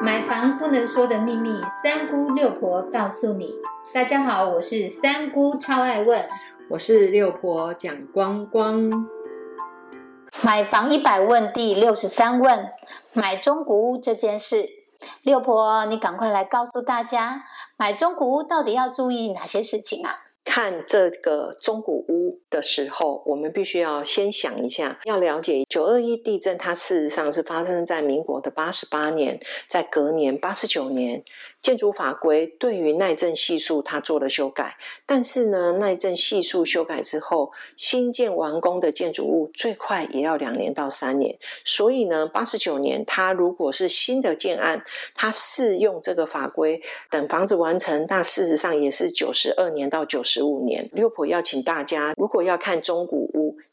买房不能说的秘密，三姑六婆告诉你。大家好，我是三姑，超爱问。我是六婆蒋光光。买房一百问第六十三问：买中古屋这件事，六婆，你赶快来告诉大家，买中古屋到底要注意哪些事情啊？看这个中古屋的时候，我们必须要先想一下，要了解九二一地震，它事实上是发生在民国的八十八年，在隔年八十九年。建筑法规对于耐震系数，它做了修改，但是呢，耐震系数修改之后，新建完工的建筑物最快也要两年到三年。所以呢，八十九年它如果是新的建案，它适用这个法规，等房子完成，那事实上也是九十二年到九十五年。六婆要请大家，如果要看中古，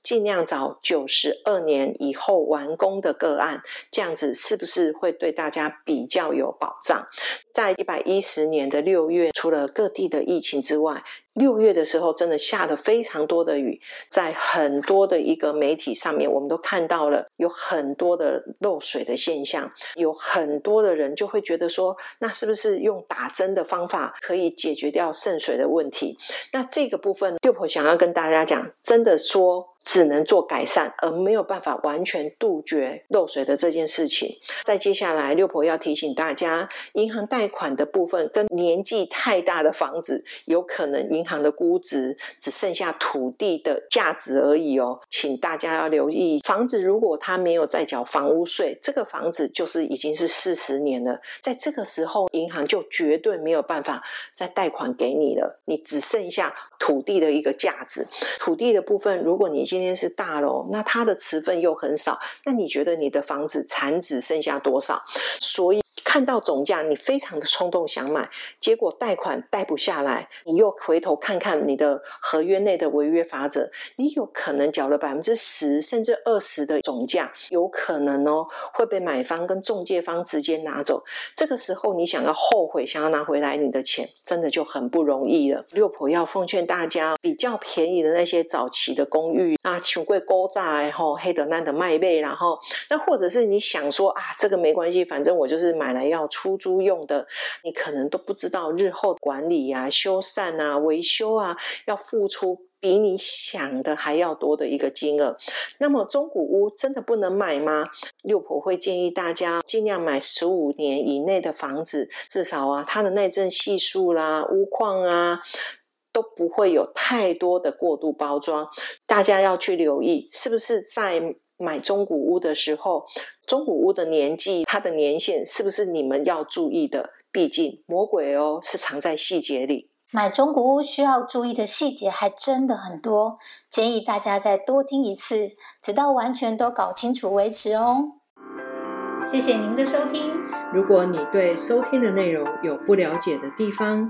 尽量找九十二年以后完工的个案，这样子是不是会对大家比较有保障？在一百一十年的六月，除了各地的疫情之外，六月的时候真的下了非常多的雨，在很多的一个媒体上面，我们都看到了有很多的漏水的现象，有很多的人就会觉得说，那是不是用打针的方法可以解决掉渗水的问题？那这个部分，六婆想要跟大家讲，真的说。只能做改善，而没有办法完全杜绝漏水的这件事情。在接下来，六婆要提醒大家，银行贷款的部分跟年纪太大的房子，有可能银银行的估值只剩下土地的价值而已哦。请大家要留意，房子如果它没有在缴房屋税，这个房子就是已经是四十年了，在这个时候，银行就绝对没有办法再贷款给你了，你只剩下。土地的一个价值，土地的部分，如果你今天是大楼，那它的持份又很少，那你觉得你的房子产值剩下多少？所以。看到总价，你非常的冲动想买，结果贷款贷不下来，你又回头看看你的合约内的违约法则，你有可能缴了百分之十甚至二十的总价，有可能哦会被买方跟中介方直接拿走。这个时候你想要后悔，想要拿回来你的钱，真的就很不容易了。六婆要奉劝大家，比较便宜的那些早期的公寓啊，穷贵高炸然后黑的烂的卖背，然后那或者是你想说啊，这个没关系，反正我就是买来。要出租用的，你可能都不知道日后管理啊、修缮啊、维修啊，要付出比你想的还要多的一个金额。那么中古屋真的不能买吗？六婆会建议大家尽量买十五年以内的房子，至少啊，它的耐震系数啦、屋况啊，都不会有太多的过度包装。大家要去留意，是不是在。买中古屋的时候，中古屋的年纪，它的年限是不是你们要注意的？毕竟魔鬼哦是藏在细节里。买中古屋需要注意的细节还真的很多，建议大家再多听一次，直到完全都搞清楚为止哦。谢谢您的收听。如果你对收听的内容有不了解的地方，